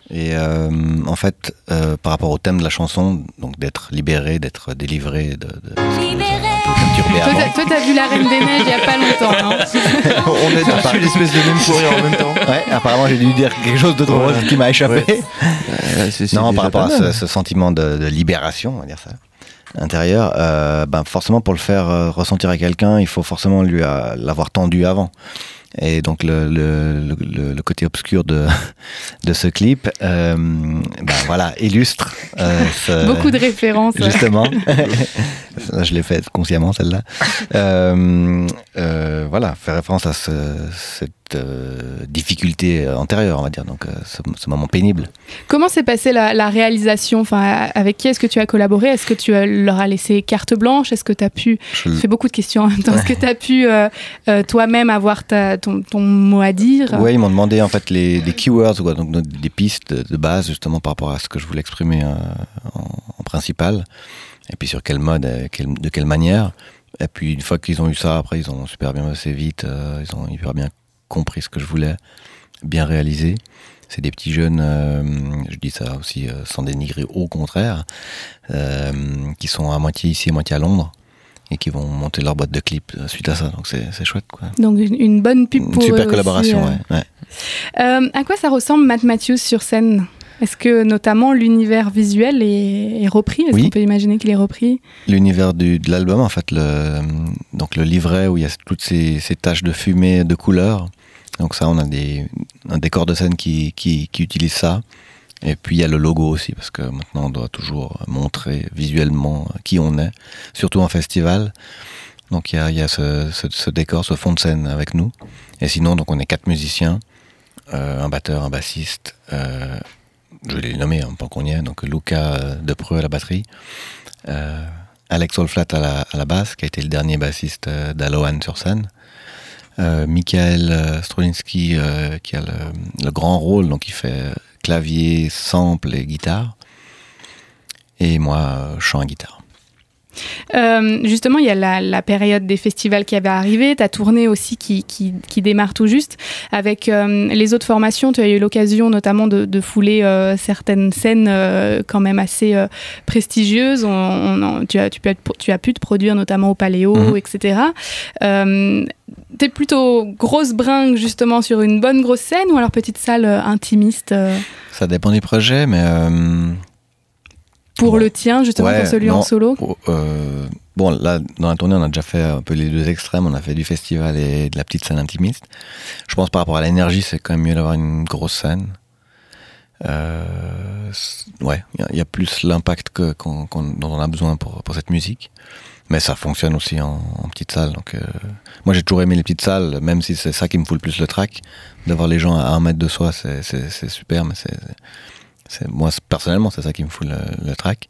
Et euh, en fait, euh, par rapport au thème de la chanson, donc d'être libéré, d'être délivré, de, de perturbé Toi, t'as- Toi, t'as vu La Reine des Neiges il y a pas longtemps. hein On a tous eu l'espèce de même pour rire en même temps. Ouais, apparemment j'ai dû dire quelque chose de drôle Ouais. qui m'a échappé. Ouais. Euh, non, par rapport à ce, sentiment de, de libération, on va dire ça, intérieur, euh, ben forcément pour le faire euh, ressentir à quelqu'un, il faut forcément lui euh, l'avoir tendu avant. Et donc le, le, le, le- le côté obscur de, de ce clip, euh, ben voilà, illustre euh, ce- Beaucoup de références. Justement, je l'ai faite consciemment celle-là. Euh, euh, voilà, faire référence à ce- cette euh, difficulté antérieure, on va dire, donc euh, ce, ce moment pénible. Comment s'est passée la, la réalisation? Enfin, Avec qui est-ce que tu as collaboré? Est-ce que tu leur as laissé carte blanche? Est-ce que tu as pu. Je- fais beaucoup de questions en même temps. Est-ce que tu as pu euh, euh, toi-même avoir ta, ton, ton mot à dire? Oui, ils m'ont demandé en fait les, des keywords, quoi, donc des pistes de, base justement par rapport à ce que je voulais exprimer euh, en, en principal, et puis sur quel mode, euh, de quelle manière. Et puis une fois qu'ils ont eu ça, après ils ont super bien bossé vite, euh, ils ont hyper bien compris ce que je voulais, bien réalisé. C'est des petits jeunes, euh, je dis ça aussi euh, sans dénigrer, au contraire, euh, qui sont à moitié ici, à moitié à Londres, et qui vont monter leur boîte de clips suite à ça. Donc c'est chouette, quoi. Donc une, une bonne pub Une pour eux super aussi, collaboration, euh. ouais. ouais. À quoi ça ressemble Matt Matthews sur scène? Est-ce que notamment l'univers visuel est, est repris? Est-ce Oui. qu'on peut imaginer qu'il est repris? L'univers de l'album, en fait, le, donc le livret où il y a toutes ces, ces taches de fumée, de couleurs. Donc ça, on a des, un décor de scène qui, qui, qui utilise ça. Et puis il y a le logo aussi, parce que maintenant on doit toujours montrer visuellement qui on est, surtout en festival. Donc il y a, il y a ce, ce- ce décor, ce fond de scène avec nous. Et sinon, donc on est quatre musiciens, euh, un batteur, un bassiste, euh, je vais les nommer hein, pendant qu'on y est, donc Luca euh, Depreux à la batterie, euh, Alex Olflat à la, basse, qui a été le dernier bassiste euh, d'Alohan sur scène. Michael Strolinski, qui a le, grand rôle, donc il fait clavier, sample et guitare. Et moi, chant et guitare. Euh, justement, il y a la, la période des festivals qui avait arrivé, ta tournée aussi qui, qui, qui démarre tout juste. Avec euh, les autres formations, tu as eu l'occasion notamment de, de fouler euh, certaines scènes quand même assez prestigieuses. On- on en- tu, as, tu, peux- tu as pu te produire notamment au Paléo, Mhm. etc. T'es plutôt grosse bringue justement sur une bonne grosse scène ou alors petite salle intimiste Ça dépend des projets, mais... pour le tien, justement Ouais, pour celui non, en solo euh, bon, là, dans la tournée, on a déjà fait un peu les deux extrêmes. On a fait du festival et de la petite scène intimiste. Je pense par rapport à l'énergie, c'est quand même mieux d'avoir une grosse scène. Euh, ouais, il y a- il y, a plus l'impact que, dont on a besoin pour, pour cette musique. Mais ça fonctionne aussi en, en petite salle. Donc, euh, moi, j'ai toujours aimé les petites salles, même si c'est ça qui me fout le plus le track. De voir les gens à un mètre de soi, c'est, super, mais c'est, moi, personnellement, c'est ça qui me fout le, track.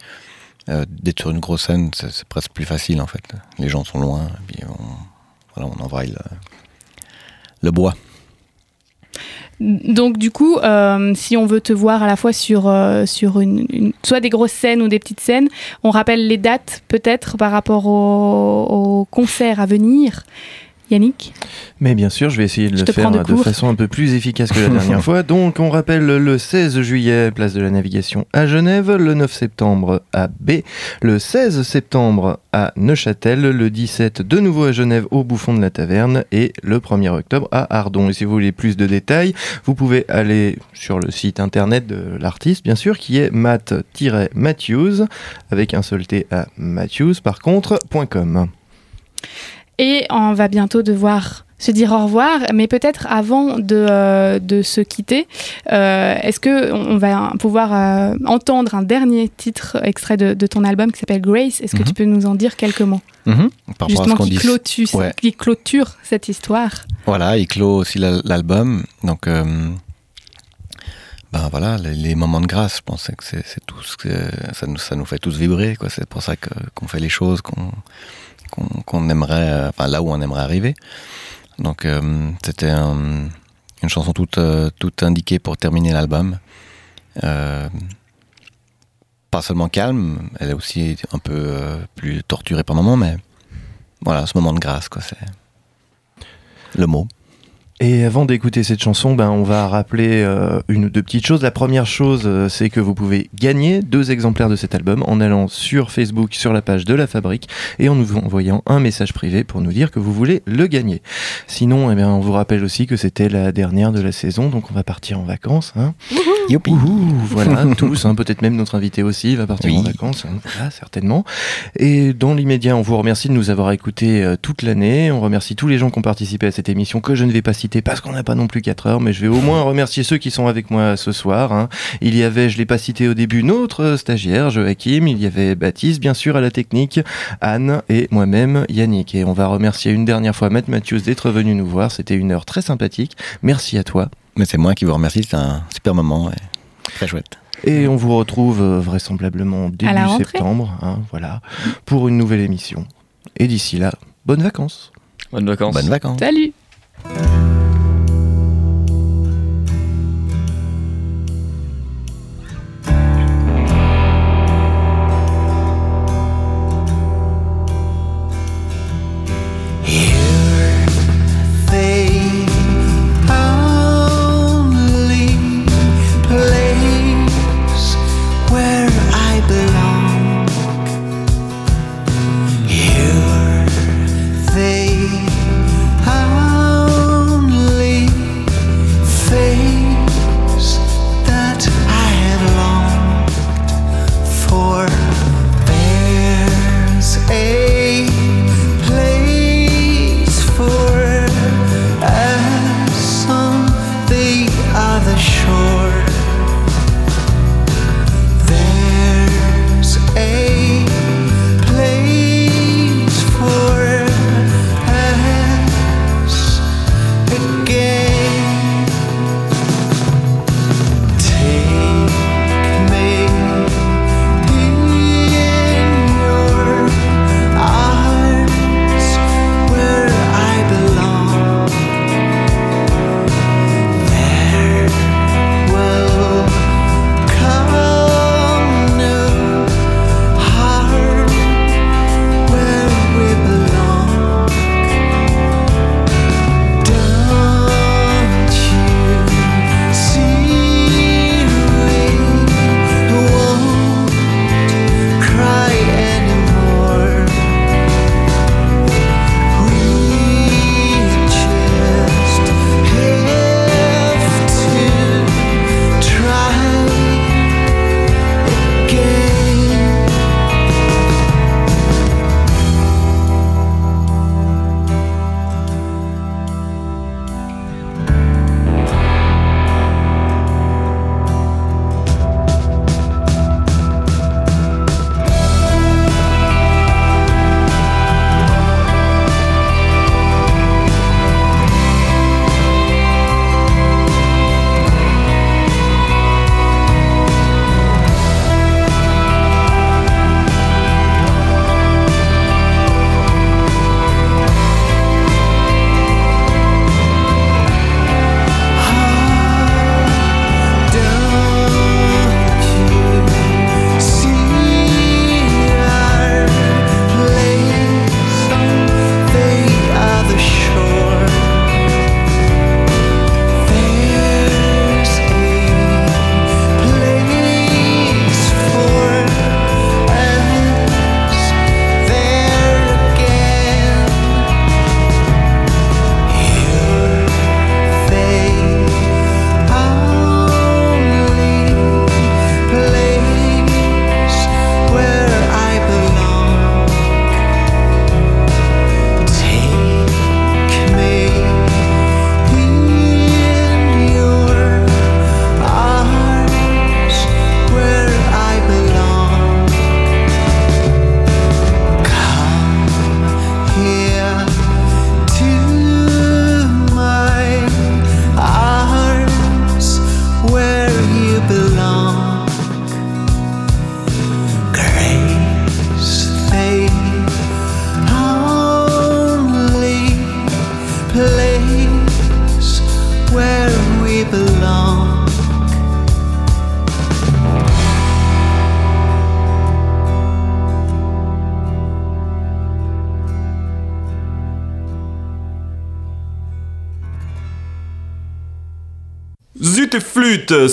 Euh, d'être sur une grosse scène, c'est, presque plus facile, en fait. Les gens sont loin, et puis on, voilà, le, bois. Donc du coup, euh, si on veut te voir à la fois sur, euh, sur une, soit des grosses scènes ou des petites scènes, on rappelle les dates peut-être par rapport au, au concert à venir. Yannick Mais bien sûr, je vais essayer de Je le faire de façon un peu plus efficace que la dernière fois. Donc, on rappelle le 16 juillet, place de la Navigation à Genève, le 9 septembre à B, le 16 septembre à Neuchâtel, le 17 de nouveau à Genève au Bouffon de la Taverne et le 1er octobre à Ardon. Et si vous voulez plus de détails, vous pouvez aller sur le site internet de l'artiste, bien sûr, qui est matt-matthews, avec un seul T à Matthews, par contre, .com. Et on va bientôt devoir se dire au revoir. Mais peut-être avant de, euh, de se quitter, euh, est-ce que on va pouvoir euh, entendre un dernier titre extrait de, de ton album qui s'appelle Grace? Est-ce que Mhm. tu peux nous en dire quelques mots? Mhm. Par rapport à Justement, ce qui dit- clôture, Ouais. qui clôture cette histoire. Voilà, il clôt aussi la- l'album. Donc, ben voilà, les, les moments de grâce, je pense que c'est tout ce que ça nous, ça nous fait tous vibrer. C'est pour ça qu'on fait les choses qu'on qu'on aimerait, euh, enfin là où on aimerait arriver. Donc, euh, c'était un- une chanson toute, euh, toute indiquée pour terminer l'album. Pas seulement calme, elle est aussi un peu plus torturée par moments, mais voilà, ce moment de grâce, quoi, c'est le mot. Et avant d'écouter cette chanson, ben, on va rappeler euh, une ou deux petites choses. La première chose, euh, c'est que vous pouvez gagner deux exemplaires de cet album en allant sur Facebook, sur la page de la fabrique, et en nous envoyant un message privé pour nous dire que vous voulez le gagner. Sinon, eh bien, on vous rappelle aussi que c'était la dernière de la saison, donc on va partir en vacances. Hein. Ouhou, voilà, tous, hein, peut-être même notre invité aussi va partir Oui. en vacances, hein, voilà, certainement. Et dans l'immédiat, on vous remercie de nous avoir écoutés euh, toute l'année. On remercie tous les gens qui ont participé à cette émission que je ne vais pas citer parce qu'on n'a pas non plus 4 heures, mais je vais au moins remercier ceux qui sont avec moi ce soir. hein. Il y avait, je l'ai pas cité au début, notre euh, stagiaire Joachim, il y avait Baptiste bien sûr à la technique, Anne et moi-même Yannick. Et on va remercier une dernière fois Matt Matthews d'être venu nous voir. C'était une heure très sympathique. Merci à toi. Mais c'est moi qui vous remercie, c'est un super moment et très chouette. Et on vous retrouve euh, vraisemblablement début septembre, hein, voilà, pour une nouvelle émission. Et d'ici là, bonnes vacances. Bonnes vacances. Bonnes vacances. Salut the